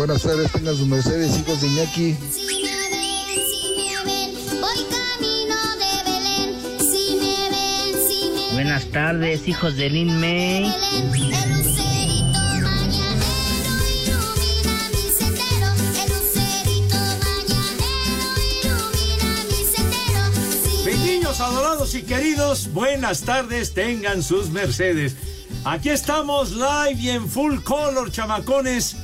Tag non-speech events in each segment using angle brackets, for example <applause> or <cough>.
Buenas tardes, tengan sus mercedes, hijos de Iñaki. Si me ven, si me ven, voy camino de Belén. Si me ven, si me ven. Buenas tardes, hijos de Lin May. Belén. El lucerito mañanero ilumina mi sendero. El lucerito mañanero ilumina mi sendero. Si Mis niños adorados y queridos, buenas tardes, tengan sus mercedes. Aquí estamos live y en full color, chamacones.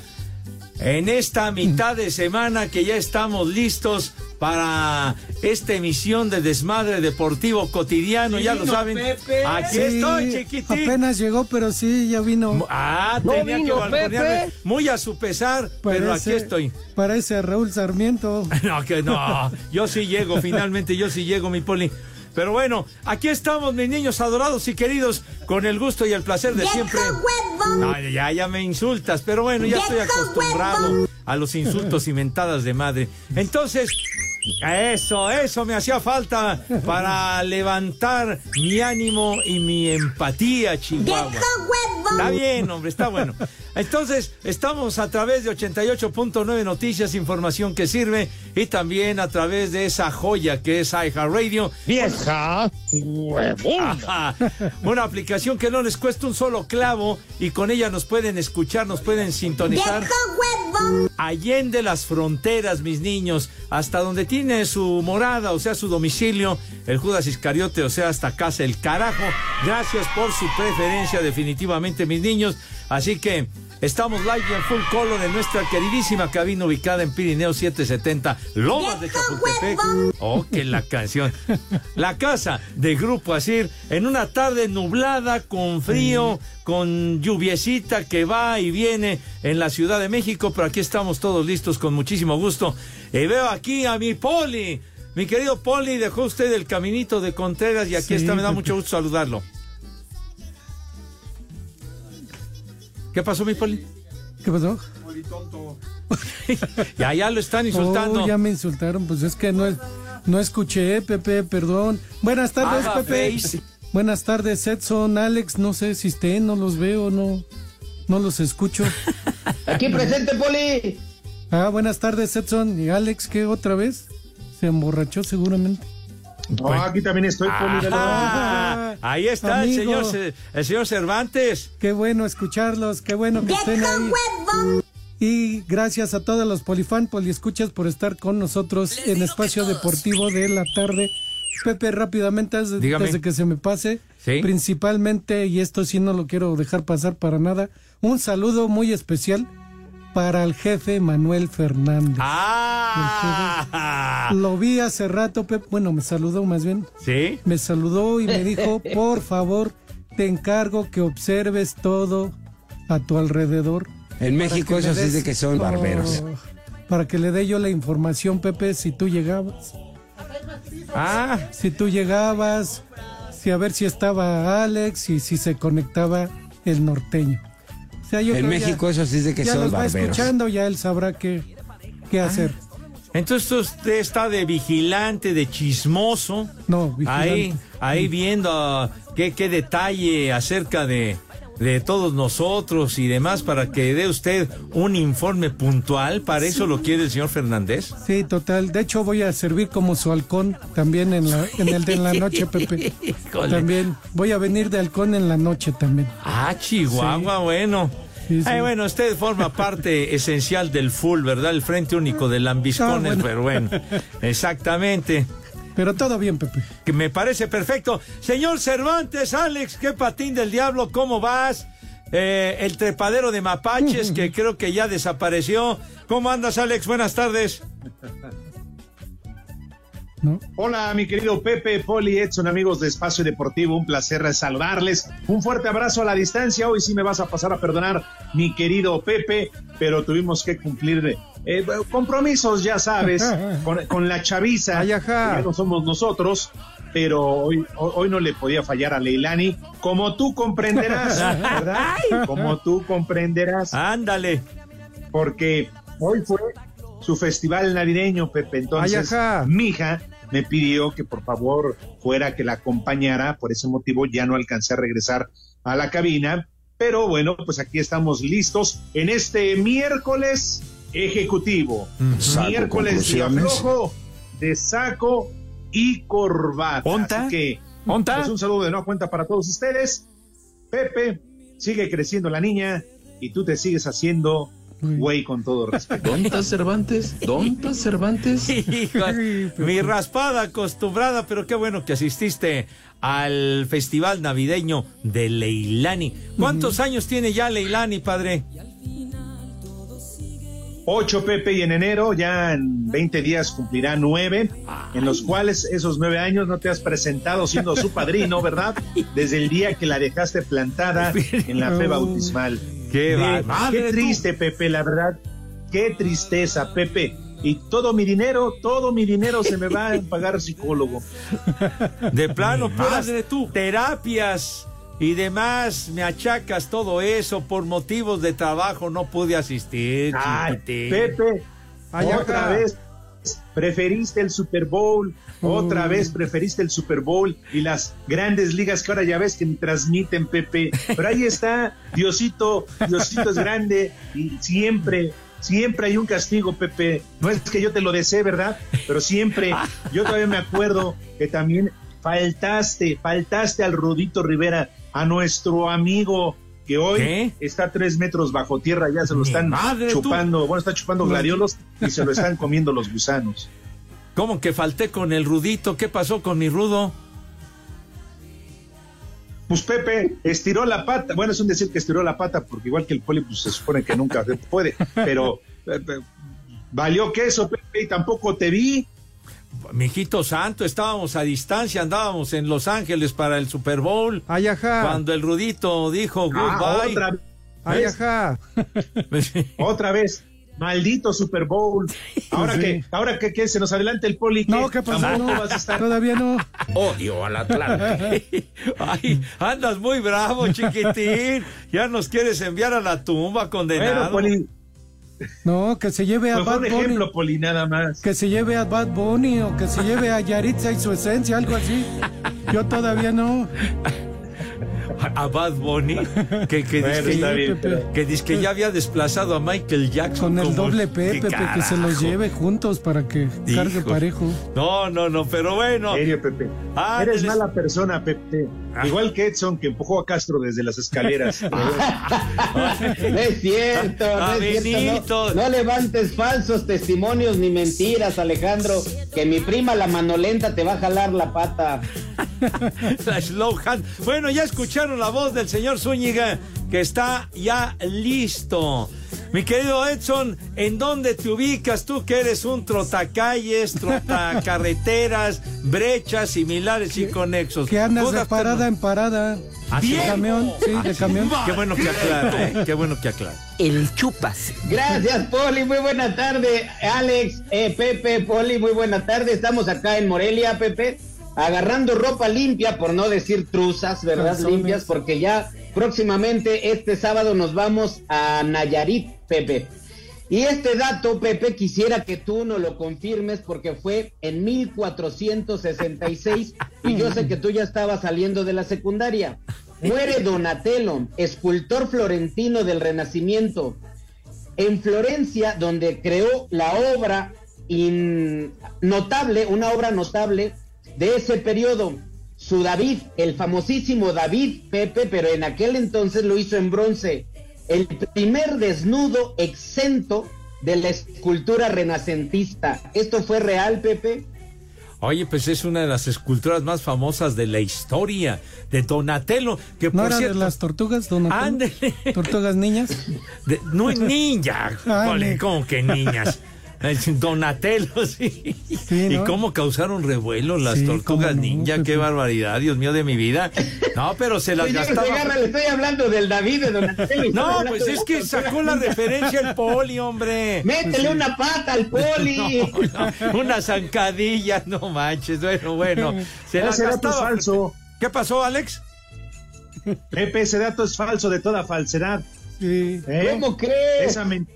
En esta mitad de semana que ya estamos listos para esta emisión de Desmadre Deportivo Cotidiano, ya lo saben. Aquí Sí, estoy, chiquitín. Apenas llegó, pero sí, ya vino. Ah, No tenía que vino, balconearme. Pepe. Muy a su pesar, pero aquí estoy. Parece a Raúl Sarmiento. <laughs> No, que no. Yo sí llego, finalmente, yo sí llego, mi poli. Pero bueno, aquí estamos, mis niños adorados y queridos, con el gusto y el placer de siempre. No, ya, ya me insultas, pero bueno, ya estoy acostumbrado a los insultos y mentadas de madre. Entonces, eso, eso me hacía falta para levantar mi ánimo y mi empatía, Chihuahua. Está bien, hombre, está bueno. Entonces, estamos a través de 88.9 Noticias, información que sirve, y también a través de esa joya que es iHeartRadio. Vieja Ajá. Una aplicación que no les cuesta un solo clavo y con ella nos pueden escuchar, nos pueden sintonizar. Allende las fronteras, mis niños, hasta donde tiene su morada, o sea, su domicilio, el Judas Iscariote, o sea, hasta casa el carajo. Gracias por su preferencia, definitivamente, mis niños. Así que estamos live y en full color en nuestra queridísima cabina ubicada en Pirineo 770, Lomas de Chapultepec. Oh, que la canción. La casa de Grupo Asir en una tarde nublada, con frío, con lluviecita que va y viene en la Ciudad de México, pero aquí estamos todos listos con muchísimo gusto. Y veo aquí a mi Poli. Mi querido Poli, dejó usted el caminito de Contreras y aquí Sí, está, me da mucho gusto saludarlo. ¿Qué pasó, mi Poli? ¿Qué pasó? <laughs> Ya, ya lo están insultando. Oh, ya me insultaron, pues es que no, es- no escuché, Pepe, perdón. Buenas tardes, Haga Pepe. face. Buenas tardes, Edson, Alex, no sé si estén, no los veo, no, no los escucho. <laughs> Aquí presente, Poli. Ah, buenas tardes, Edson y Alex, ¿qué otra vez? Se emborrachó seguramente. No, aquí también estoy, Ah, ahí está el señor, el señor Cervantes. Qué bueno escucharlos, qué bueno que estén ahí. Y gracias a todos los polifan, poliescuchas por estar con nosotros en Espacio Deportivo de la tarde. Pepe, rápidamente, antes, Dígame. antes de que se me pase, Sí. principalmente, y esto sí no lo quiero dejar pasar para nada, un saludo muy especial para el jefe Manuel Fernández. Ah, Lo vi hace rato, Pepe, bueno, me saludó más bien, sí. me saludó y me dijo, <laughs> por favor, te encargo que observes todo a tu alrededor. En México eso sí es de que son barberos. Oh, para que le dé yo la información, Pepe, si tú llegabas. Ah, Si tú llegabas, si a ver si estaba Alex y si se conectaba el norteño. O sea, yo En creo ya- México eso sí es de que ya son los va barberos. escuchando, ya él sabrá qué, qué hacer. entonces usted está de vigilante, de chismoso. No, vigilante. Ahí, ahí viendo ah, qué, qué detalle acerca de, de todos nosotros y demás para que dé usted un informe puntual. Para eso lo quiere el señor Fernández. Sí, total. De hecho, voy a servir como su halcón también en, la, en el de en la <laughs> noche, Pepe. También. Voy a venir de halcón en la noche también. Ah, Chihuahua, bueno. Sí, sí. Ay, bueno, usted forma parte esencial del full, ¿verdad? El frente único de Lambiscones, Ah, bueno. pero bueno, <laughs> exactamente. Pero todo bien, Pepe. Que me parece perfecto. Señor Cervantes, Alex, qué patín del diablo, ¿cómo vas? Eh, el trepadero de mapaches, que <laughs> creo que ya desapareció. ¿Cómo andas, Alex? Buenas tardes. ¿no? Hola, mi querido Pepe, Poli, Edson, amigos de Espacio Deportivo, un placer saludarles. Un fuerte abrazo a la distancia. Hoy sí me vas a pasar a perdonar, mi querido Pepe, pero tuvimos que cumplir eh, compromisos, ya sabes, <laughs> con, con la chaviza. Ay, ajá. Ya no somos nosotros, pero hoy, hoy, no le podía fallar a Leilani, como tú comprenderás, ¿verdad? <laughs> Como tú comprenderás, Ándale. porque hoy fue su festival navideño, Pepe. Entonces, Ay, ajá. mi hija me pidió que por favor fuera que la acompañara, por ese motivo ya no alcancé a regresar a la cabina, pero bueno, pues aquí estamos listos en este miércoles ejecutivo, Saco miércoles de conclusiones. aflojo, de saco y corbata. ¿Onta? Así que ¿Onta? pues un saludo de no cuenta para todos ustedes. Pepe, sigue creciendo la niña y tú te sigues haciendo güey con todo respeto. ¿Dónde Cervantes? ¿Dónde Cervantes? <laughs> Hijo, mi raspada acostumbrada, pero qué bueno que asististe al festival navideño de Leilani. ¿Cuántos años tiene ya Leilani, padre? Ocho, Pepe, y en enero, ya en 20 días cumplirá nueve, en los cuales esos nueve años no te has presentado siendo su padrino, ¿verdad? Desde el día que la dejaste plantada en la fe bautismal. Qué Eh, triste, Pepe, la verdad. Qué tristeza, Pepe. Y todo mi dinero, todo mi dinero se me va a pagar psicólogo. De plano, puras terapias y demás, me achacas todo eso por motivos de trabajo, no pude asistir. Ay. Pepe, otra vez preferiste el Super Bowl, otra Mm. vez preferiste el Super Bowl y las grandes ligas que ahora ya ves que ni transmiten, Pepe. Pero ahí está, Diosito, Diosito es grande y siempre, siempre hay un castigo, Pepe. No es que yo te lo desee, ¿verdad? Pero siempre, yo todavía me acuerdo que también faltaste, faltaste al Rudito Rivera, a nuestro amigo que hoy ¿Qué? está a tres metros bajo tierra, ya se lo están madre, tú. chupando, bueno, está chupando gladiolos y se lo están <laughs> comiendo los gusanos. ¿Cómo que falté con el rudito? ¿Qué pasó con mi rudo? Pues Pepe estiró la pata, bueno, es un decir que estiró la pata, porque igual que el poli, pues se supone que nunca se <laughs> puede, pero eh, eh, valió queso, Pepe, y tampoco te vi. Mijito santo, estábamos a distancia, andábamos en Los Ángeles para el Super Bowl. Ay, ajá. Cuando el rudito dijo Ah, goodbye. otra, Ay, ¿ves? ajá. <laughs> otra vez, maldito Super Bowl. Ahora Sí. que, ahora que, que se nos adelanta el poli, No, ¿qué pasó? No, vas a estar. todavía no. Odio al Atlante. <laughs> Ay, andas muy bravo, chiquitín. Ya nos quieres enviar a la tumba, Bueno, condenado. poli, No, que se lleve a Bad un Bunny. ejemplo, poli, nada más. Que se lleve a Bad Bunny o que se lleve a Yaritza y su esencia, algo así. Yo todavía no. a Bad Bunny, que, que Bueno, dice que, bien, pero- que dice que ya había desplazado a Michael Jackson. Con el como- doble P, ¿Qué Pepe, que se los lleve juntos para que cargue Hijo. parejo. No, no, no, pero bueno. En serio, Pepe. Ah, Eres eres- mala persona, Pepe. Ah. <laughs> Igual que Edson, que empujó a Castro desde las escaleras. <laughs> No es cierto, no es cierto. No, no levantes falsos testimonios ni mentiras, Alejandro. Que mi prima la manolenta te va a jalar la pata. <laughs> La slow hand. Bueno, ya escucharon la voz del señor Zúñiga, que está ya listo. Mi querido Edson, ¿en dónde te ubicas tú que eres un trotacalles, trotacarreteras, brechas similares y conexos? Que andas de parada en parada. ¿Ah, De camión, sí, de camión. Qué bueno que aclara, ¿eh? Qué bueno que aclara. El chupas. Gracias, Poli. Muy buena tarde. Alex, eh, Pepe, Poli, muy buena tarde. Estamos acá en Morelia, Pepe, agarrando ropa limpia, por no decir truzas, ¿verdad? Calzones. Limpias, porque ya próximamente este sábado nos vamos a Nayarit, Pepe. Y este dato, Pepe, quisiera que tú nos lo confirmes porque fue en 1466 y yo sé que tú ya estabas saliendo de la secundaria. Muere Donatello, escultor florentino del Renacimiento, en Florencia, donde creó la obra notable, una obra notable de ese periodo. Su David, el famosísimo David Pepe, pero en aquel entonces lo hizo en bronce. El primer desnudo exento de la escultura renacentista. ¿Esto fue real, Pepe? Oye, pues es una de las esculturas más famosas de la historia, de Donatello, que ¿No por era cierto... de las tortugas, don Antonio? Ándele. ¿Tortugas niñas? De- no Poli, ne- ¿cómo que niñas? <laughs> Donatello, sí. Sí, ¿Y cómo causaron revuelo las Sí, tortugas no, ninja? Qué Pepe. barbaridad, Dios mío de mi vida. No, pero se las gastaba. Le estoy hablando del David de Donatello. No, pues es que sacó la referencia el poli, hombre. Métele una pata al poli. No, no, una zancadilla, no manches. Bueno, bueno. Se las Ese dato es gastaba. falso. ¿Qué pasó, Alex? Pepe, ese dato es falso de toda falsedad. Sí. ¿eh? ¿Cómo crees? Esa men-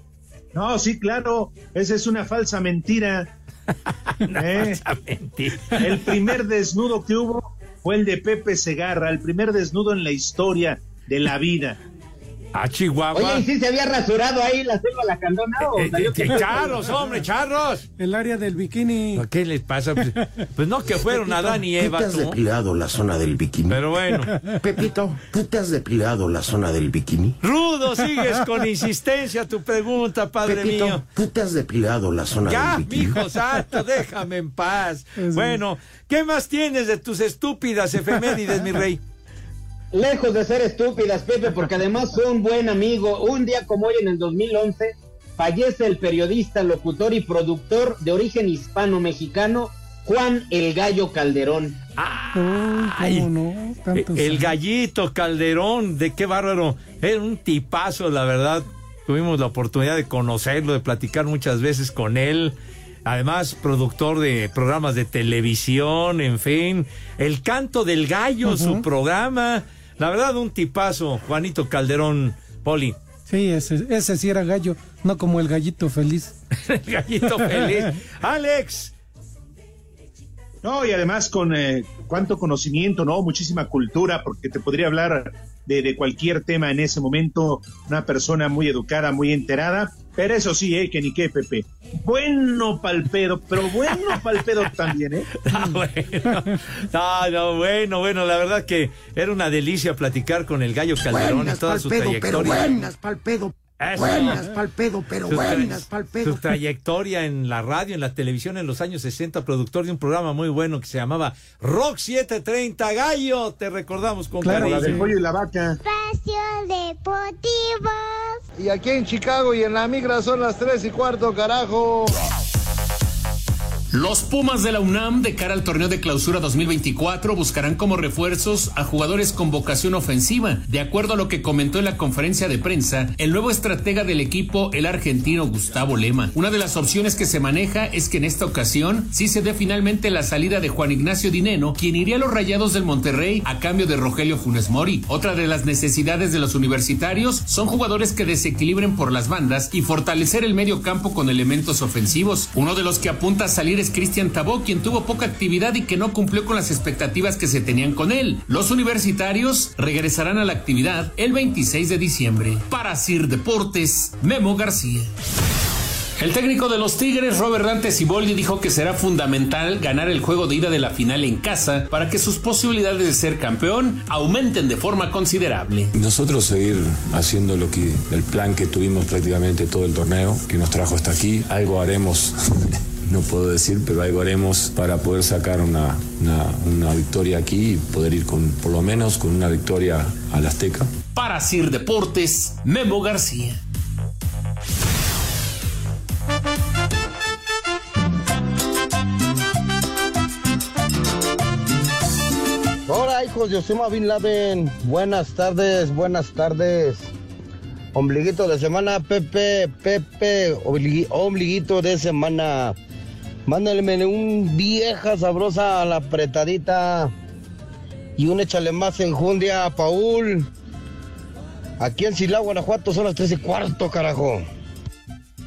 No, sí, claro. Esa es una falsa mentira. <laughs> ¿eh? Esa mentira. El primer desnudo que hubo fue el de Pepe Segarra, el primer desnudo en la historia de la vida. Ah, Chihuahua. Oye, ¿y si se había rasurado ahí la selva lacandona o Eh, salió eh, eh, charros, <laughs> hombre, charros. El área del bikini. ¿Qué les pasa? Pues, pues no que fueron Adán y ¿Tú Eva, te has tú. depilado la zona del bikini? Pero bueno. <laughs> Pepito, ¿tú te has depilado la zona del bikini? Rudo, sigues con insistencia tu pregunta, padre Pepito, mío. ¿tú te has depilado la zona Ya, del bikini? mijo <laughs> santo, déjame en paz. Es Bueno, ¿qué más tienes de tus estúpidas efemérides, mi rey? Lejos de ser estúpidas, Pepe, porque además fue un buen amigo. Un día como hoy, en el 2011, fallece el periodista, locutor y productor de origen hispano-mexicano, Juan El Gallo Calderón. Ay, ¿cómo no? El gallito Calderón, de qué bárbaro. Era un tipazo, la verdad. Tuvimos la oportunidad de conocerlo, de platicar muchas veces con él. Además, productor de programas de televisión, en fin. El canto del gallo, su programa. La verdad, un tipazo, Juanito Calderón, Poli. Sí, ese, ese sí era gallo, no como el gallito feliz. <laughs> El gallito feliz. <laughs> Alex. No, y además con eh, cuánto conocimiento, ¿no? Muchísima cultura, porque te podría hablar de, de cualquier tema en ese momento. Una persona muy educada, muy enterada. Pero eso sí, ¿eh? Que ni qué, Pepe. Bueno palpedo, pero bueno palpedo también, ¿eh? <laughs> Ah, bueno. No, no, bueno, bueno, la verdad que era una delicia platicar con el gallo Calderón y Buenas toda pa'l su pedo, pero trayectoria. buenas pa'l pedo. Eso. Buenas pa'l pedo, pero Su buenas pa'l pedo. Su trayectoria en la radio, en la televisión en los años 60, productor de un programa muy bueno que se llamaba Rock 730 Gallo. Te recordamos con Claro, La cariño. del pollo y la vaca. Espacio Deportivo. Y aquí en Chicago y en la migra son las tres y cuarto, carajo. Los Pumas de la UNAM de cara al torneo de clausura 2024 buscarán como refuerzos a jugadores con vocación ofensiva. De acuerdo a lo que comentó en la conferencia de prensa, el nuevo estratega del equipo, el argentino Gustavo Lema. Una de las opciones que se maneja es que en esta ocasión sí se dé finalmente la salida de Juan Ignacio Dineno, quien iría a los Rayados del Monterrey a cambio de Rogelio Funes Mori. Otra de las necesidades de los universitarios son jugadores que desequilibren por las bandas y fortalecer el medio campo con elementos ofensivos. Uno de los que apunta a salir es Cristian Tabó, quien tuvo poca actividad y que no cumplió con las expectativas que se tenían con él. Los universitarios regresarán a la actividad el 26 de diciembre. Para Sir Deportes, Memo García. El técnico de los Tigres, Robert Dante Siboldi, dijo que será fundamental ganar el juego de ida de la final en casa para que sus posibilidades de ser campeón aumenten de forma considerable. Nosotros seguir haciendo lo que el plan que tuvimos prácticamente todo el torneo, que nos trajo hasta aquí, algo haremos. <laughs> No puedo decir, pero algo haremos para poder sacar una, una, una victoria aquí y poder ir con, por lo menos con una victoria al Azteca. Para Sir Deportes, Memo García. Hola, hijos de Osama Bin Laden. Buenas tardes, buenas tardes. Ombliguito de semana, Pepe, Pepe, ombliguito de semana. Mándenme un vieja sabrosa a la apretadita. Y un échale más enjundia a Paul. Aquí en Silao, Guanajuato, son las tres y cuarto, carajo.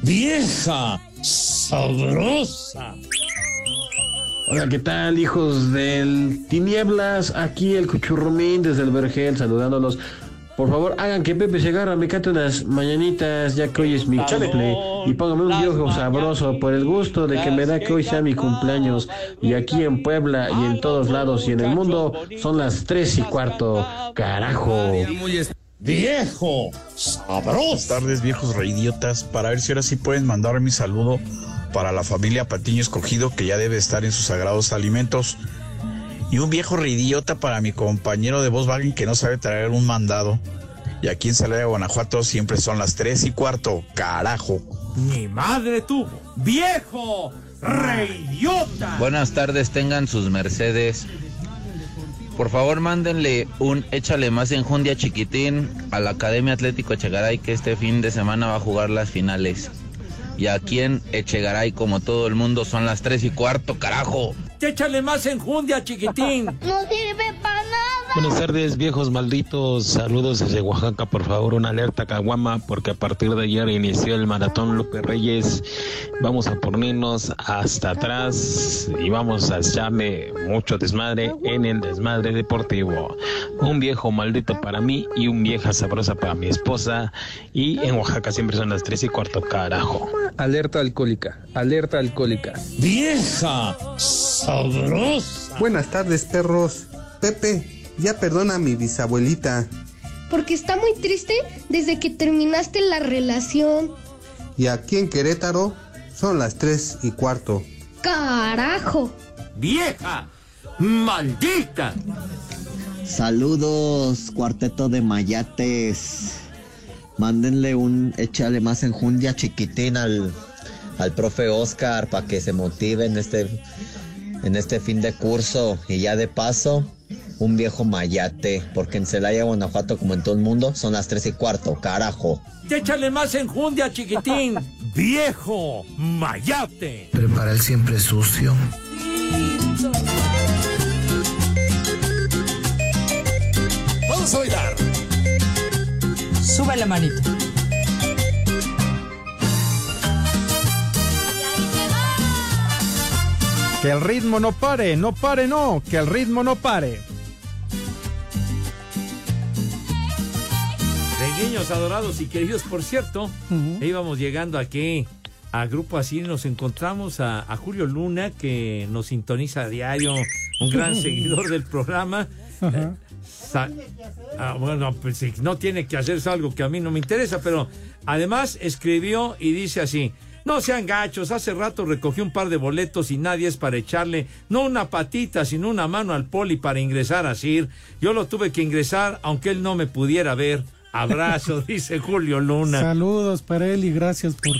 Vieja sabrosa. Hola, ¿qué tal, hijos del Tinieblas? Aquí el Cuchurrumín desde el Vergel saludándolos. Por favor, hagan que Pepe Segarra me cante unas mañanitas, ya que hoy es mi chaveple. Y póngame un viejo sabroso por el gusto de que me da que hoy sea mi cumpleaños. Y aquí en Puebla y en todos lados y en el mundo son las tres y cuarto. Carajo. Viejo, sabroso. Buenas tardes, viejos reidiotas. Para ver si ahora sí pueden mandar mi saludo para la familia Patiño Escogido, que ya debe estar en sus sagrados alimentos. Y un viejo reidiota para mi compañero de Volkswagen que no sabe traer un mandado. Y aquí en Celaya, Guanajuato, siempre son las tres y cuarto. Carajo. Mi madre tuvo. ¡Viejo! ¡Reidiota! Buenas tardes, tengan sus Mercedes. Por favor, mándenle un échale más enjundia chiquitín a la Academia Atlético Echegaray que este fin de semana va a jugar las finales. Y aquí en Echegaray, como todo el mundo, son las tres y cuarto, carajo. Échale más enjundia, chiquitín. Buenas tardes, viejos malditos. Saludos desde Oaxaca, por favor, una alerta Caguama, porque a partir de ayer inició el maratón Lupe Reyes. Vamos a ponernos hasta atrás y vamos a echarle mucho desmadre en el desmadre deportivo. Un viejo maldito para mí y un vieja sabrosa para mi esposa. Y en Oaxaca siempre son las tres y cuarto, carajo. Alerta alcohólica, alerta alcohólica. ¡Vieja! ¡Sabrosa! Buenas tardes, perros. Pepe, ya perdona a mi bisabuelita. Porque está muy triste desde que terminaste la relación. Y aquí en Querétaro son las tres y cuarto. ¡Carajo! ¡Vieja! ¡Maldita! Saludos, cuarteto de mayates. Mándenle un échale más enjundia chiquitín al, al profe Oscar para que se motive en este, en este fin de curso. Y ya de paso, un viejo mayate, porque en Celaya, Guanajuato, como en todo el mundo, son las tres y cuarto, carajo. Échale más enjundia, chiquitín. <laughs> ¡Viejo! ¡Mayate! Prepara el siempre sucio. Vamos a bailar. Sube la manita. Que el ritmo no pare, no pare, no, que el ritmo no pare. Niños adorados y queridos, por cierto, íbamos llegando aquí a Grupo Así, nos encontramos a, a Julio Luna, que nos sintoniza a diario, un gran <laughs> seguidor del programa. Eh, sa- ah, bueno, pues si no tiene que hacer es algo que a mí no me interesa, pero además escribió y dice así. No sean gachos, hace rato recogí un par de boletos y nadie es para echarle, no una patita, sino una mano al poli para ingresar a Sir. Yo lo tuve que ingresar, aunque él no me pudiera ver. Abrazo, <laughs> dice Julio Luna. Saludos para él y gracias por...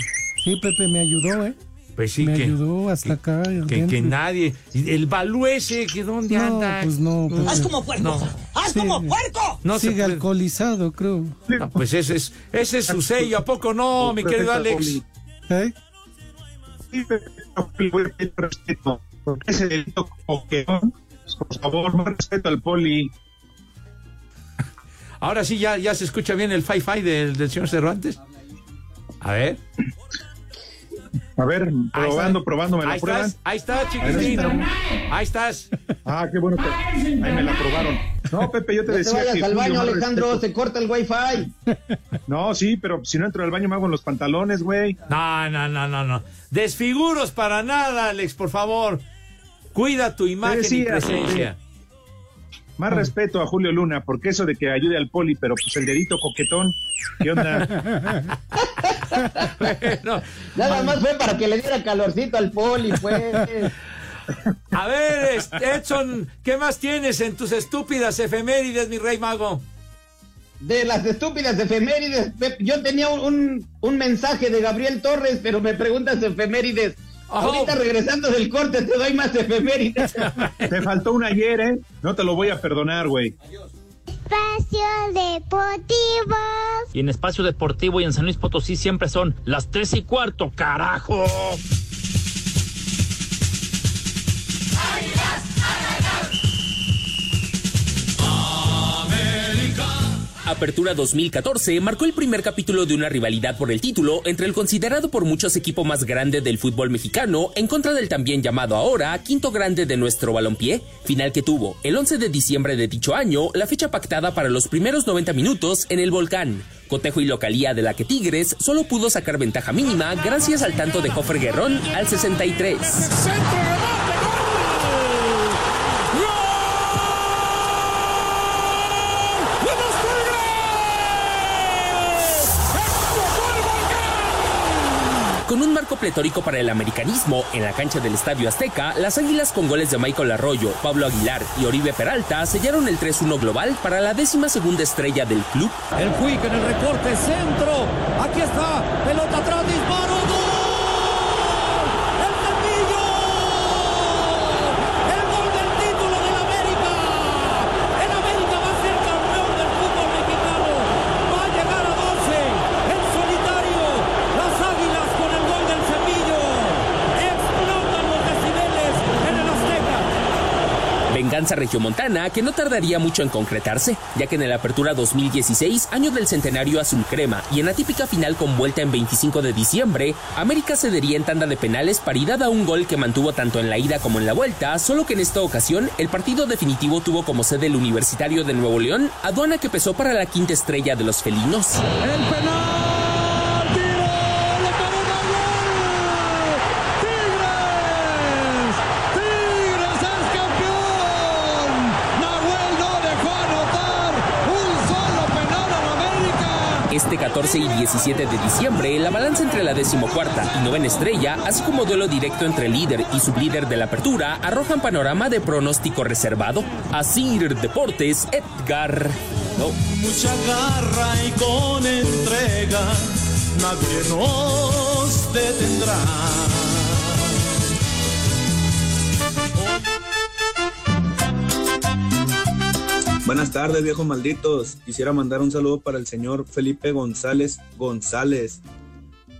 Sí, Pepe me ayudó, ¿eh? Pues sí, me que, ayudó hasta acá. que, que nadie. El balú ese, que dónde No, anda. pues no, Pepe. ¡Haz como puerco! No. ¡Haz Sí. como puerco! No se Sigue puede. alcoholizado, creo. No, pues ese es, ese es su sello, ¿a poco no, mi querido Alex? ¿Eh? Respeto. Porque ese delito Pokémon, por favor, más respeto al poli. Ahora sí, ya, ya se escucha bien el fi-fi del, del señor Cervantes. A ver. A ver, Ahí probando, está. probando, ¿me la ahí prueban? estás, ahí está, chiquitín. Ahí estás. Ah, qué bueno que ahí me la probaron. No, Pepe, yo te No te decía vayas que al baño, Alejandro, respeto. se corta el wifi. No, sí, pero si no entro al baño me hago en los pantalones, güey. No, no, no, no, no. Desfiguros para nada, Alex, por favor. Cuida tu imagen y presencia. Más respeto a Julio Luna, porque eso de que ayude al poli, pero pues el dedito coquetón, ¿qué onda? <laughs> Bueno, Nada más fue para que le diera calorcito al poli, pues. a ver, Edson, ¿qué más tienes en tus estúpidas efemérides, mi rey mago? De las estúpidas efemérides, Pep, yo tenía un, un, un mensaje de Gabriel Torres, pero me preguntas efemérides. Oh. Ahorita regresando del corte te doy más efemérides. <laughs> Te faltó un ayer, ¿eh? No te lo voy a perdonar, güey. Espacio Deportivo. Y en Espacio Deportivo y en San Luis Potosí siempre son las tres y cuarto, carajo. Apertura 2014 marcó el primer capítulo de una rivalidad por el título entre el considerado por muchos equipo más grande del fútbol mexicano en contra del también llamado ahora quinto grande de nuestro balompié, final que tuvo el 11 de diciembre de dicho año la fecha pactada para los primeros 90 minutos en el Volcán. Cotejo y localía de la que Tigres solo pudo sacar ventaja mínima gracias al tanto de Jofre Guerrón al 63. Con un marco pletórico para el americanismo en la cancha del Estadio Azteca, las Águilas con goles de Michael Arroyo, Pablo Aguilar y Oribe Peralta sellaron el 3-1 global para la décima segunda estrella del club. El Quick en el recorte, centro. Aquí está, pelota atrás, Venganza regiomontana que no tardaría mucho en concretarse, ya que en la apertura 2016, año del centenario azul crema, y en la típica final con vuelta en 25 de diciembre, América cedería en tanda de penales paridad a un gol que mantuvo tanto en la ida como en la vuelta, solo que en esta ocasión el partido definitivo tuvo como sede el Universitario de Nuevo León, aduana que pesó para la quinta estrella de los felinos. El penal. Tiro. Lo paró Nahuel. Tigres. Tigres es campeón. Nahuel no dejó anotar un solo penal a la América. Este 14 y 17 de diciembre, la balanza entre la decimocuarta y novena estrella, así como duelo directo entre líder y sublíder de la apertura, arrojan panorama de pronóstico reservado. Asir Deportes, Edgar. No. Mucha garra y con entrega. Nadie nos detendrá. Buenas tardes, viejos malditos. Quisiera mandar un saludo para el señor Felipe González González,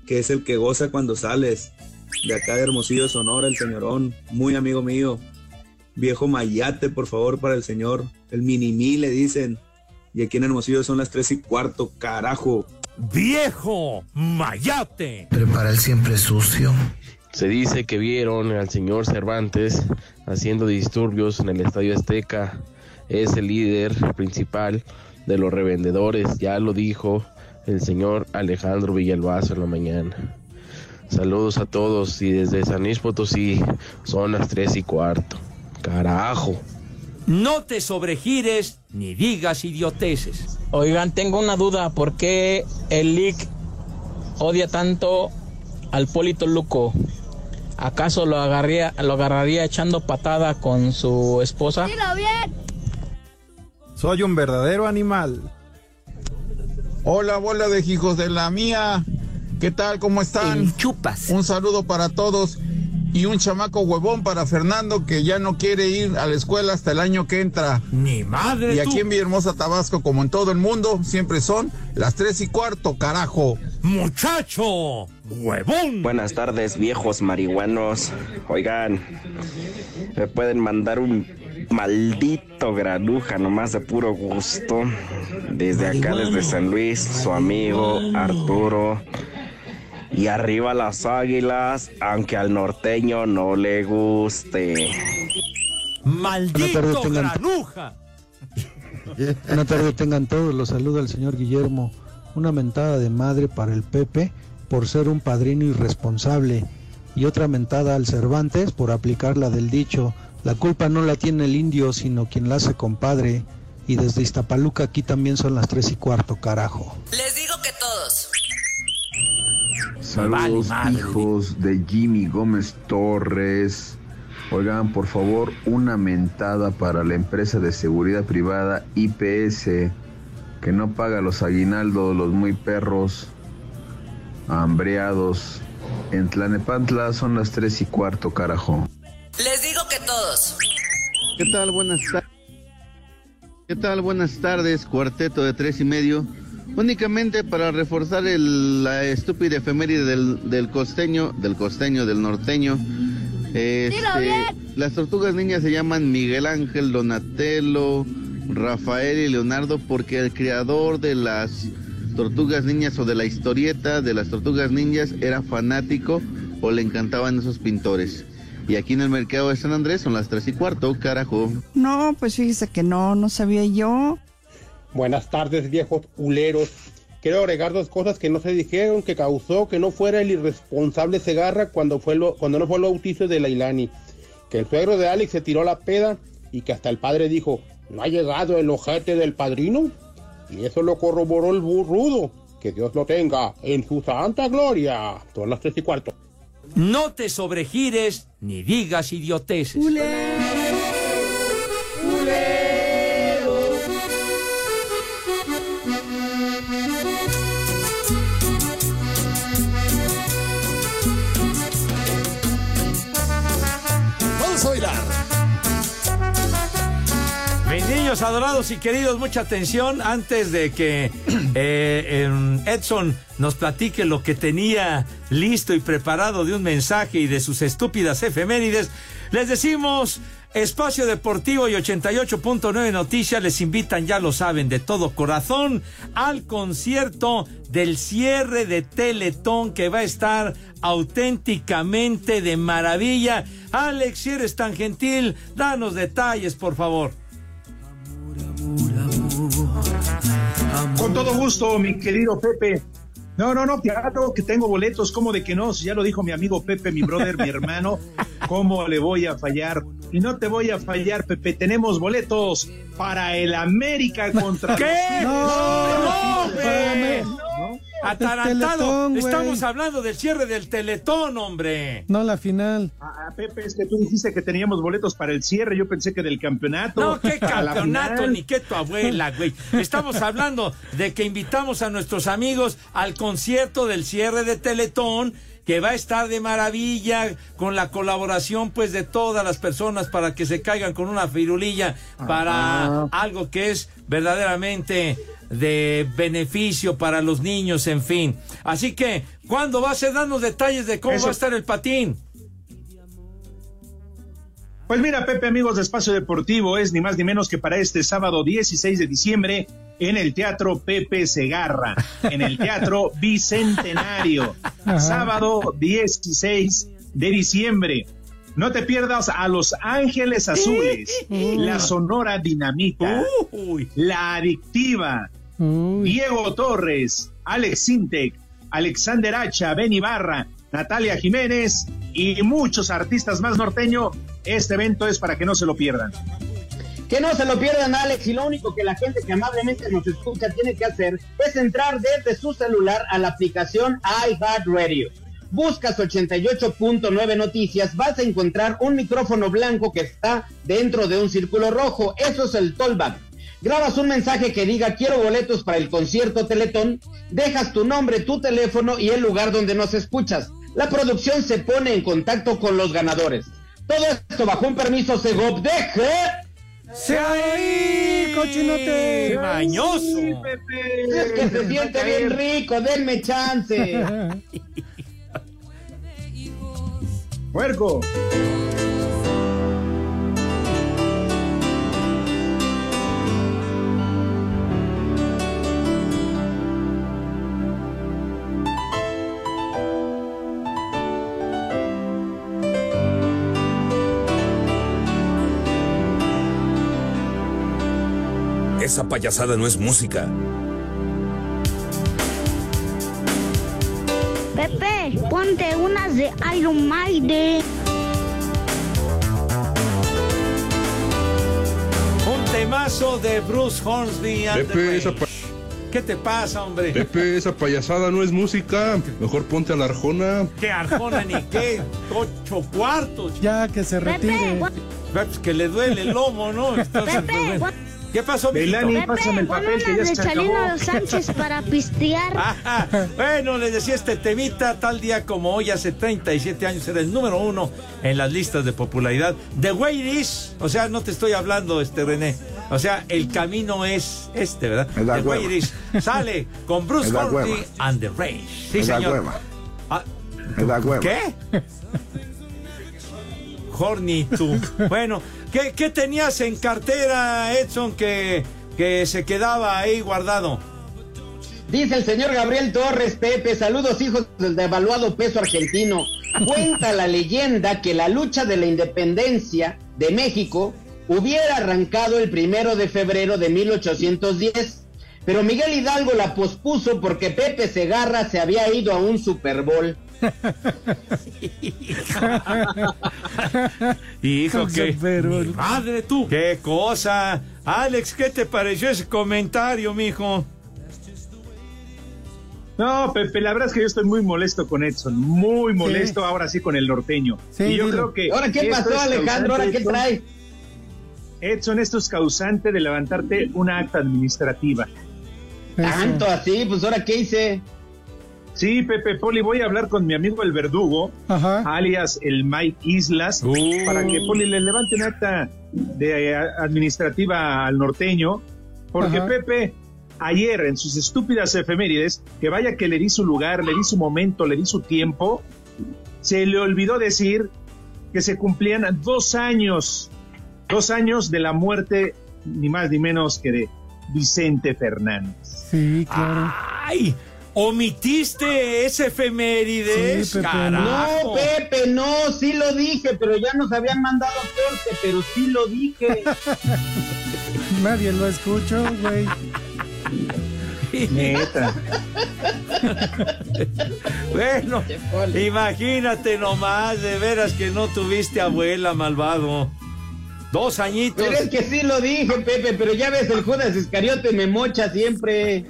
que es el que goza cuando sales. De acá de Hermosillo, Sonora, el señorón, muy amigo mío. Viejo Mayate, por favor, para el señor. El Minimí le dicen. Y aquí en Hermosillo son las tres y cuarto, carajo. ¡Viejo Mayate! Prepara el siempre sucio. Se dice que vieron al señor Cervantes haciendo disturbios en el Estadio Azteca. Es el líder principal de los revendedores, ya lo dijo el señor Alejandro Villalbazo en la mañana. Saludos a todos y desde San Luis Potosí son las tres y cuarto. Carajo. No te sobregires ni digas idioteces. Oigan, tengo una duda. ¿Por qué el Lick odia tanto al Polito Luco? ¿Acaso lo agarraría, lo agarraría echando patada con su esposa? bien. Soy un verdadero animal. Hola, bola de hijos de la mía. ¿Qué tal? ¿Cómo están? chupas. Un saludo para todos y un chamaco huevón para Fernando que ya no quiere ir a la escuela hasta el año que entra. Mi madre. Y aquí tú. en Villahermosa, Tabasco, como en todo el mundo, siempre son las tres y cuarto, carajo. Muchacho, huevón. Buenas tardes, viejos marihuanos. Oigan, me pueden mandar un maldito granuja nomás de puro gusto. Desde acá, desde San Luis, su amigo Arturo. Y arriba las águilas, aunque al norteño no le guste. Maldito Buenas tardes, tengan- granuja. <laughs> Buenas tardes, tengan todos. Los saluda el señor Guillermo. Una mentada de madre para el Pepe por ser un padrino irresponsable. Y otra mentada al Cervantes por aplicar la del dicho. La culpa no la tiene el indio, sino quien la hace compadre. Y desde Iztapaluca aquí también son las tres y cuarto, carajo. Les digo que todos. Saludos, hijos de Jimmy Gómez Torres. Oigan, por favor, una mentada para la empresa de seguridad privada IPS, que no paga los aguinaldos, los muy perros, hambreados. En Tlanepantla son las tres y cuarto, carajo. Les digo que todos. ¿Qué tal? Buenas tardes. ¿Qué tal? Buenas tardes, cuarteto de tres y medio. Únicamente para reforzar el- la estúpida efeméride del, del costeño, del costeño, del norteño. Este, las tortugas niñas se llaman Miguel Ángel, Donatello, Rafael y Leonardo porque el creador de las tortugas niñas o de la historieta de las tortugas ninjas era fanático o le encantaban esos pintores. Y aquí en el mercado de San Andrés son las tres y cuarto, carajo. No, pues fíjese que no, no sabía yo. Buenas tardes, viejos culeros. Quiero agregar dos cosas que no se dijeron, que causó que no fuera el irresponsable Segarra cuando, fue lo- cuando no fue el bautizo de Lailani. Que el suegro de Alex se tiró la peda y que hasta el padre dijo, ¿no ha llegado el ojete del padrino? Y eso lo corroboró el burrudo, Que Dios lo tenga en su santa gloria. Son las tres y cuarto. No te sobregires ni digas idioteces. Adorados y queridos, mucha atención antes de que <clears throat> eh, em, Edson nos platique lo que tenía listo y preparado de un mensaje y de sus estúpidas efemérides. Les decimos, Espacio Deportivo y 88.9 Noticias les invitan, ya lo saben, de todo corazón al concierto del cierre de Teletón que va a estar auténticamente de maravilla. Alex, si eres tan gentil, danos detalles, por favor. Con todo gusto, mi querido Pepe. No, no, no, claro que tengo boletos, ¿cómo de que no? Si ya lo dijo mi amigo Pepe, mi brother, mi hermano, <laughs> ¿cómo le voy a fallar? Y no te voy a fallar, Pepe, tenemos boletos para el América contra ¿Qué? No, hombre. ¿No? Atarantado, Teletón, güey. estamos hablando del cierre del Teletón, hombre. No la final. Ah, Pepe, es que tú dijiste que teníamos boletos para el cierre, yo pensé que del campeonato. No, qué <laughs> campeonato, ni qué tu abuela, güey. Estamos hablando de que invitamos a nuestros amigos al concierto del cierre de Teletón, que va a estar de maravilla, con la colaboración, pues, de todas las personas para que se caigan con una firulilla para Ajá. algo que es verdaderamente de beneficio para los niños, en fin. Así que, ¿cuándo va a ser? Danos detalles de cómo Eso. va a estar el patín. Pues mira, Pepe, amigos de Espacio Deportivo, es ni más ni menos que para este sábado 16 de diciembre en el Teatro Pepe Segarra, en el Teatro <laughs> Bicentenario. Sábado 16 de diciembre. No te pierdas a Los Ángeles Azules, la Sonora Dinamita, la Adictiva, Diego Torres, Alex Sintec, Alexander Hacha, Ben Ibarra, Natalia Jiménez y muchos artistas más norteño. Este evento es para que no se lo pierdan. Que no se lo pierdan, Alex, y lo único que la gente que amablemente nos escucha tiene que hacer es entrar desde su celular a la aplicación iHeartRadio. Buscas 88.9 noticias, vas a encontrar un micrófono blanco que está dentro de un círculo rojo. Eso es el tollback. Grabas un mensaje que diga quiero boletos para el concierto Teletón, dejas tu nombre, tu teléfono y el lugar donde nos escuchas. La producción se pone en contacto con los ganadores. Todo esto bajo un permiso Segov de ¡Se ahí, cochinote! ¡Mañoso! Es que se siente bien rico, denme chance. <laughs> Puerco. Esa payasada no es música. Pepe, ponte unas de Iron Maiden. Un temazo de Bruce Hornsby. and the Pepe, esa. ¿Qué te pasa, hombre? Pepe, esa payasada no es música. Mejor ponte a la arjona. ¿Qué Arjona ni qué? Ocho cuartos. Ya que se retire. Pues que le duele el lomo, ¿no? Pepe, ¿Qué pasó, Melanie, pásame el papel que ya unas se de acabó. Sánchez para pistear. <laughs> Ajá. Bueno, les decía este temita, tal día como hoy, hace 37 años, era el número uno en las listas de popularidad. The Way It Is, o sea, no te estoy hablando, este René. O sea, el camino es este, ¿verdad? Es The Way. It Is. Sale con <laughs> Bruce hueva. and the Rage. Sí, Es señor. hueva. Ah, la hueva. ¿Qué? <laughs> Horny tú. <laughs> Bueno, ¿qué, qué tenías en cartera, Edson, que, que se quedaba ahí guardado? Dice el señor Gabriel Torres Pepe, saludos hijos del devaluado peso argentino. Cuenta la leyenda que la lucha de la independencia de México hubiera arrancado el primero de febrero de 1810, pero Miguel Hidalgo la pospuso porque Pepe Segarra se había ido a un Super Bowl. <laughs> Hijo, qué. Mi Madre tú. Qué cosa. Alex, ¿qué te pareció ese comentario, mijo? No, Pepe, la verdad es que yo estoy muy molesto con Edson, muy molesto ahora sí con el norteño. Sí, y yo creo que. ¿Ahora qué pasó, Alejandro? ¿Ahora qué Edson. trae? Edson, esto es causante de levantarte una acta administrativa. Tanto así, pues ahora qué hice. Sí, Pepe Poli, voy a hablar con mi amigo el Verdugo, alias el Mike Islas, para que Poli le levante una acta de, eh, administrativa al norteño, porque Ajá. Pepe, ayer en sus estúpidas efemérides, que vaya que le di su lugar, le di su momento, le di su tiempo, se le olvidó decir que se cumplían dos años, dos años de la muerte, ni más ni menos que de Vicente Fernández. Sí, claro. ¡Ay! Omitiste ese efemérides. Sí, Pepe, carajo. No, Pepe, no, sí lo dije, pero ya nos habían mandado corte, pero sí lo dije. <laughs> Nadie lo escuchó, güey. Neta. Bueno, imagínate nomás, de veras que no tuviste abuela, malvado. Dos añitos. Pero es que sí lo dije, Pepe, pero ya ves, el Judas Iscariote me mocha siempre.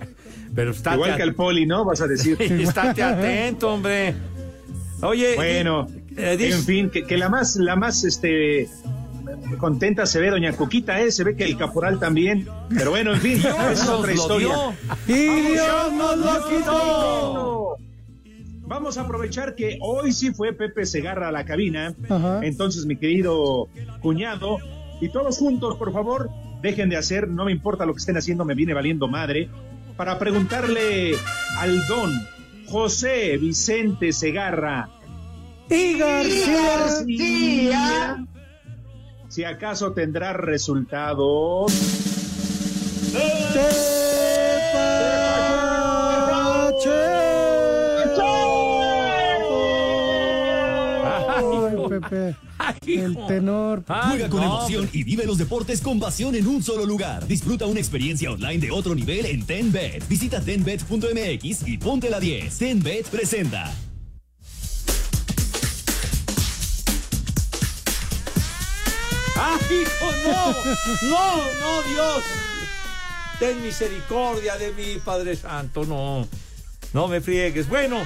Pero estate Igual que el Poli, ¿no? Vas a decir. <laughs> Estate atento, hombre. Oye, Bueno, eh, en fin, que, que la más, la más, este, contenta se ve doña Coquita, ¿eh? Se ve que el caporal también. Pero bueno, en fin, es otra historia. Y Dios nos lo quitó. Vamos a aprovechar que hoy sí fue Pepe Segarra a la cabina. Ajá. Entonces, mi querido cuñado, y todos juntos, por favor, dejen de hacer, no me importa lo que estén haciendo, me viene valiendo madre, para preguntarle al don José Vicente Segarra Y García. García. si acaso tendrá resultados. Ay, Pepe. El tenor. Juega con emoción y vive los deportes con pasión en un solo lugar. Disfruta una experiencia online de otro nivel en TenBet. Visita tenbet.mx y ponte la 10. TenBet presenta. ¡Ay, hijo, no! ¡No, no, Dios! Ten misericordia de mí, Padre Santo, no. No me friegues. Bueno,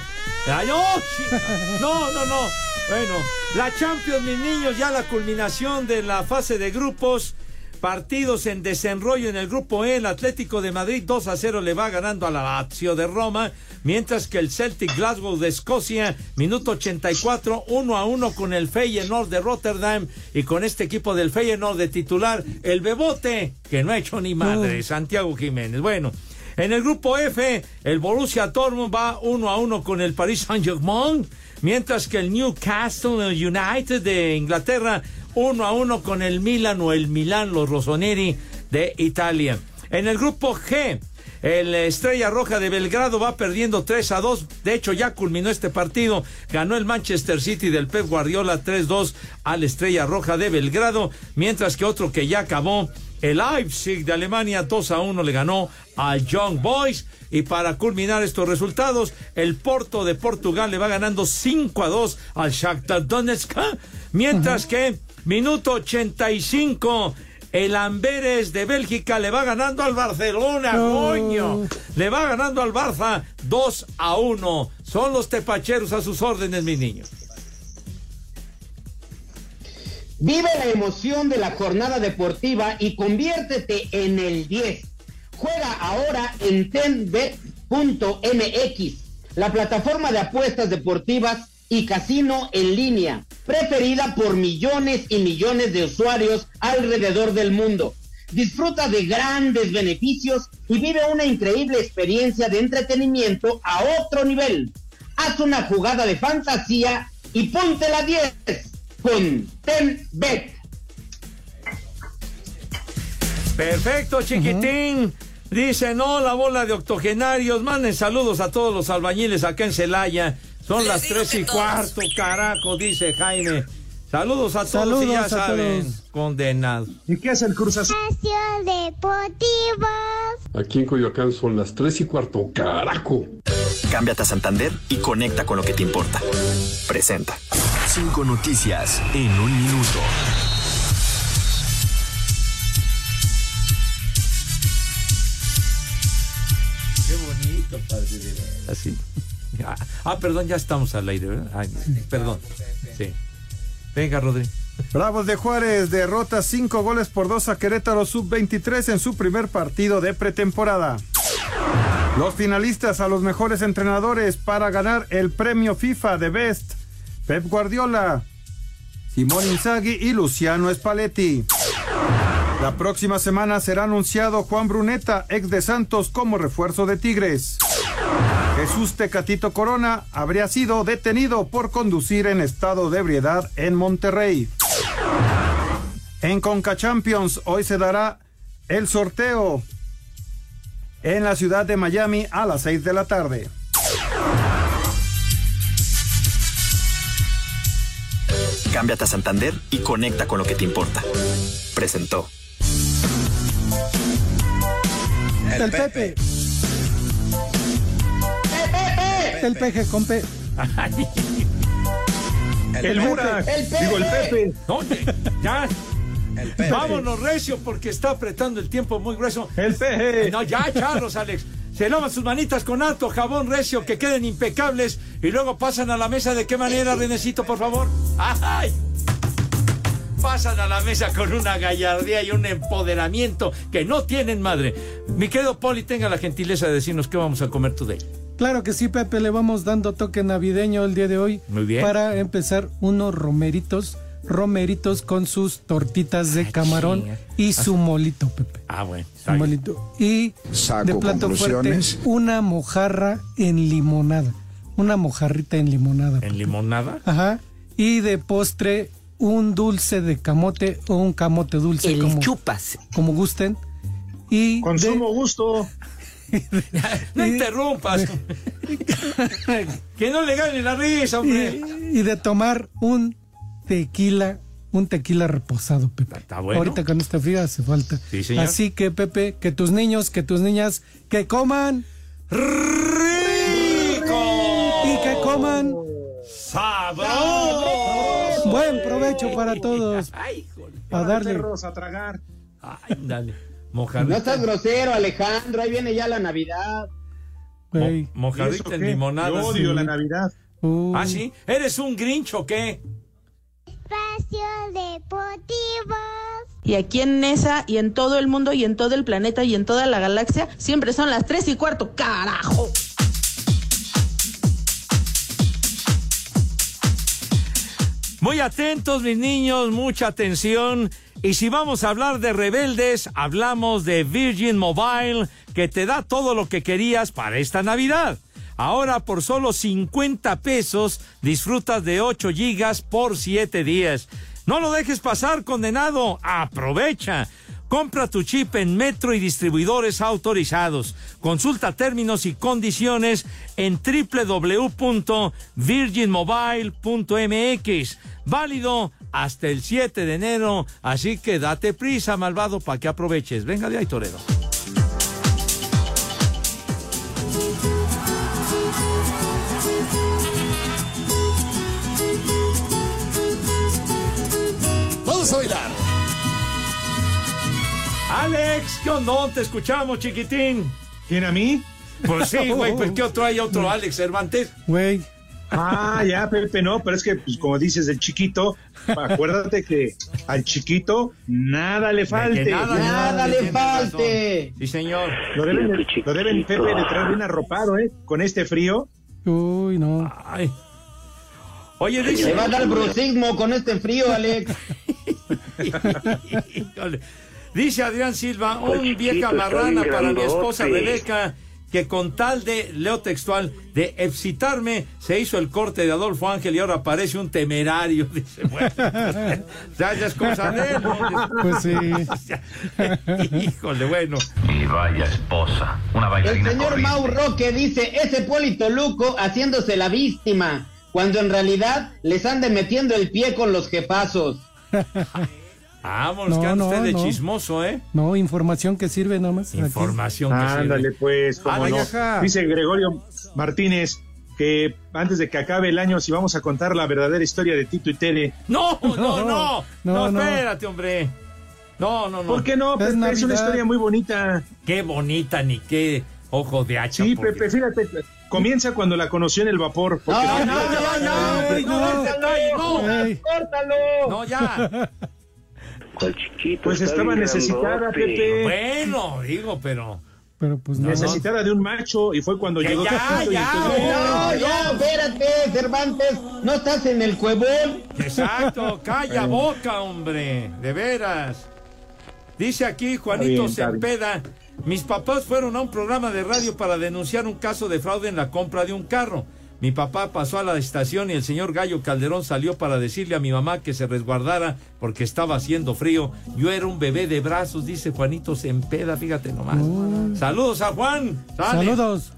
ay, chica. no, no, no. Bueno, la Champions, mis niños, ya la culminación de la fase de grupos. Partidos en desenrollo en el grupo E, el Atlético de Madrid 2 a 0 le va ganando a la Lazio de Roma, mientras que el Celtic Glasgow de Escocia, minuto 84, 1 a 1 con el Feyenoord de Rotterdam y con este equipo del Feyenoord de titular, el Bebote, que no ha hecho ni madre, Santiago Jiménez. Bueno, en el grupo F, el Borussia Dortmund va 1 a 1 con el Paris Saint-Germain, mientras que el Newcastle United de Inglaterra 1 a 1 con el Milan o el Milán, los Rossoneri de Italia. En el grupo G, el Estrella Roja de Belgrado va perdiendo 3 a 2. De hecho, ya culminó este partido. Ganó el Manchester City del Pep Guardiola 3-2 al Estrella Roja de Belgrado. Mientras que otro que ya acabó, el Leipzig de Alemania 2 a 1 le ganó al Young Boys. Y para culminar estos resultados, el Porto de Portugal le va ganando 5 a 2 al Shakhtar Donetsk. Mientras que, minuto 85, el Amberes de Bélgica le va ganando al Barcelona, coño. Le va ganando al Barça 2 a 1. Son los tepacheros a sus órdenes, mis niños. Vive la emoción de la jornada deportiva y conviértete en el 10. Juega ahora en tenbet.mx, la plataforma de apuestas deportivas y casino en línea, preferida por millones y millones de usuarios alrededor del mundo. Disfruta de grandes beneficios y vive una increíble experiencia de entretenimiento a otro nivel. Haz una jugada de fantasía y ponte la 10 con TenBet. Perfecto, chiquitín. Dice, no, la bola de octogenarios. Manden saludos a todos los albañiles acá en Celaya. Son las tres y cuarto, carajo, dice Jaime. Saludos a todos y ya a saben, todos. condenados. ¿Y qué hace el Cruz Azul? Deportivo. Aquí en Coyoacán son las 3 y cuarto, carajo. Cámbiate a Santander y conecta con lo que te importa. Presenta. Cinco noticias en un minuto. Qué bonito. Así. Ah, ah, perdón, ya estamos al aire, ¿verdad? Ay, perdón. Sí. Venga, Rodri. Bravos de Juárez derrota cinco goles por dos a Querétaro Sub-23 en su primer partido de pretemporada. Los finalistas a los mejores entrenadores para ganar el premio FIFA de Best. Pep Guardiola, Simón Inzaghi y Luciano Spalletti. La próxima semana será anunciado Juan Bruneta, ex de Santos, como refuerzo de Tigres. Jesús Tecatito Corona habría sido detenido por conducir en estado de ebriedad en Monterrey. En Conca Champions hoy se dará el sorteo en la ciudad de Miami a las 6 de la tarde. Cámbiate a Santander y conecta con lo que te importa. Presentó. El Pepe. El peje con P. El Mura. El Digo, el Pepe. No, ya. Vámonos, Recio, porque está apretando el tiempo muy grueso. El peje. No, ya, charlos, Alex. Se lavan sus manitas con alto jabón recio, que queden impecables y luego pasan a la mesa. ¿De qué manera, Renecito, por favor? ¡Ay! Pasan a la mesa con una gallardía y un empoderamiento que no tienen madre. Mi querido Poli, tenga la gentileza de decirnos qué vamos a comer today. Claro que sí, Pepe, le vamos dando toque navideño el día de hoy. Muy bien. Para empezar, unos romeritos, romeritos con sus tortitas de camarón chinga. y su molito, Pepe. Ah, bueno. Su molito. Y de plato fuerte, una mojarra en limonada. Una mojarrita en limonada. ¿En limonada? Ajá. Y de postre, un dulce de camote o un camote dulce. El como, chupas. Como gusten. Y Con de- sumo gusto. <laughs> No interrumpas. <laughs> que no le gane la risa, hombre. y, y de tomar un tequila, un tequila reposado, Pepe. Está bueno. Ahorita con esta fría hace falta. Sí, señor. Así que, Pepe, que tus niños, que tus niñas, que coman ¡Rico! y que coman ¡Sabroso! buen provecho para todos. <laughs> Ay, joder. A darle. Perros a tragar. Ay, dale. <laughs> No Mojarrita. estás grosero, Alejandro. Ahí viene ya la Navidad. Güey. ¿Y eso Mojarrita en limonada. Yo odio la Navidad. Uh, ¿Ah, sí? ¿Eres un grinch o qué? Espacio Deportivo. Y aquí en Nesa y en todo el mundo y en todo el planeta y en toda la galaxia siempre son las tres y cuarto, carajo. Muy atentos, mis niños, mucha atención. Y si vamos a hablar de rebeldes, hablamos de Virgin Mobile, que te da todo lo que querías para esta Navidad. Ahora por solo 50 pesos disfrutas de 8 gigas por 7 días. No lo dejes pasar, condenado. Aprovecha. Compra tu chip en Metro y distribuidores autorizados. Consulta términos y condiciones en www.virginmobile.mx. Válido hasta el 7 de enero, así que date prisa, malvado, para que aproveches. Venga de ahí, Toredo. Vamos a bailar. Alex, ¿qué onda? Te escuchamos, chiquitín. ¿Quién a mí? Pues sí, <laughs> güey, pues ¿qué otro hay? Otro Alex Cervantes. Güey. Ah, ya, Pepe, no, pero es que, pues, como dices, el chiquito, acuérdate que al chiquito nada le falte. nada, Nada le falte. Sí, señor. Lo deben, lo deben, Pepe, de traer bien arropado, ¿eh? Con este frío. Uy, no. Ay. Oye, Se dice. va a dar brucismo con este frío, Alex. <laughs> <laughs> Dice Adrián Silva, un vieja marrana para mi esposa Rebeca, que con tal de, leo textual, de excitarme, se hizo el corte de Adolfo Ángel y ahora parece un temerario. <laughs> Dice, bueno, ya, ya es cosa de él. Pues sí. <laughs> Híjole, bueno. Y vaya esposa, una El bailarina señor corriente. Mau Roque dice, ese Polito Luco haciéndose la víctima, cuando en realidad les ande metiendo el pie con los jefazos. Vámonos, No, que anda no, usted de no. chismoso, ¿eh? No, información que sirve nada más. Aquí. Información que Ándale, sirve. pues, como Ay, no. Dice Gregorio Martínez que antes de que acabe el año, si vamos a contar la verdadera historia de Tito y Tere. <laughs> No, no, no, No, no, no. espérate, hombre. No, no, no. ¿Por qué no? Es Pepe? Es, una historia muy bonita. Qué bonita, ni qué Ojo de hacha. Sí, porque- Pepe, fíjate, comienza cuando la conoció en el vapor. porque- No, no, no, no, Ay, no, córtalo, Ey. córtalo. No, <laughs> Pues estaba necesitada, Pepe. Bueno, digo, pero. Pero pues no. Necesitada de un macho y fue cuando Ya, llegó. ya, y ya, entonces- No, ya, espérate, Cervantes, no estás en el cuevón. Exacto, <laughs> calla boca, hombre, de veras. Dice aquí Juanito bien. Cepeda, mis papás fueron a un programa de radio para denunciar un caso de fraude en la compra de un carro. Mi papá pasó a la estación y el señor Gallo Calderón salió para decirle a mi mamá que se resguardara porque estaba haciendo frío. Yo era un bebé de brazos, dice Juanito Cepeda, fíjate nomás. Saludos a Juan. Saludos.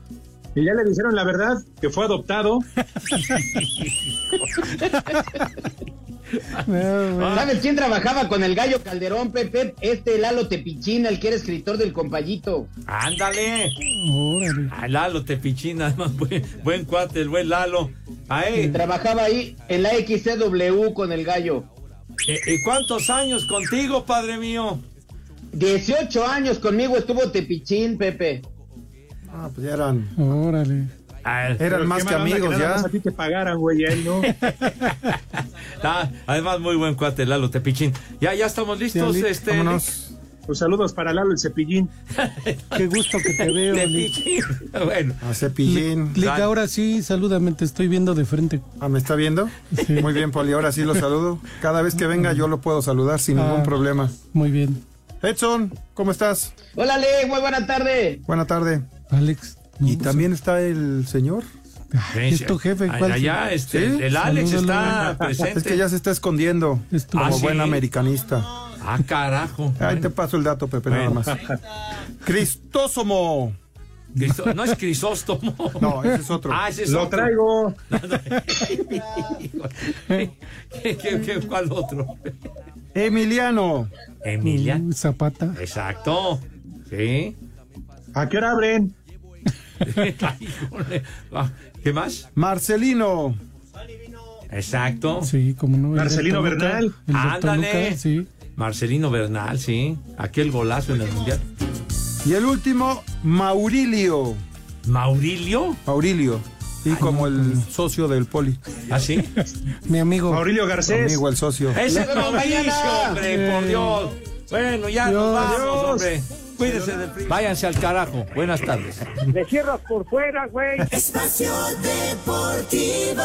Y ya le dijeron la verdad, que fue adoptado. <laughs> ¿Sabes quién trabajaba con el gallo Calderón, Pepe? Este Lalo Tepichina, el que era escritor del compayito. Ándale. A Lalo Tepichina, además, buen, buen cuate, el buen Lalo. Ahí. Trabajaba ahí en la XCW con el gallo. ¿Y, y cuántos años contigo, padre mío? 18 años conmigo estuvo Tepichín, Pepe. Ah, pues ya eran. Órale. Eran Pero más que amigos ya. más a ti te pagaran, güey, a él no. <laughs> Ah, además, muy buen cuate, Lalo Tepichín. Ya, ya estamos listos, Sí, este. Vámonos. Pues saludos para Lalo el cepillín. <laughs> Qué gusto que te veo, Lick. <laughs> Bueno, A Cepillín. Lick, ahora sí, salúdame, te estoy viendo de frente. Ah, ¿me está viendo? Muy bien, Poli, ahora sí lo saludo. Cada vez que venga yo lo puedo saludar sin Ah. ningún problema. Muy bien. Edson, ¿cómo estás? Hola, Le, muy buena tarde. Buena tarde. Alex. no, Y pues, también está el señor. ay, es tu jefe. ¿cuál? allá, este, ¿Sí? el, Alex está presente. Es que ya se está escondiendo Es tu- como Ah, ¿sí? buen americanista. Ah, carajo. Ahí te paso el dato, Pepe, nada más. <laughs> Cristósomo. Cristo- no es Crisóstomo. No, ese es otro. Ah, ese es Lo otro. traigo. <laughs> <laughs> ¿Qué, qué, qué- cuál otro? Emiliano. Emilia. Uh, Zapata. Exacto. Sí. ¿A qué hora abren? <laughs> ¿Qué más? Marcelino. Exacto. Sí, como no. Marcelino Bernal. Ándale. Sí. Marcelino Bernal, sí. Aquel golazo en el mundial. Y el último, Maurilio. ¿Maurilio? Maurilio. Y como el socio del Poli. ¿Ah, sí? Mi amigo. Mauricio Garcés. Amigo, el socio. Ese es Mauricio, hombre, por Dios. Bueno, ya nos vamos, Dios. hombre. Cuídense del frío. Váyanse al carajo. Buenas tardes. Le cierras por fuera, güey. Espacio Deportivo.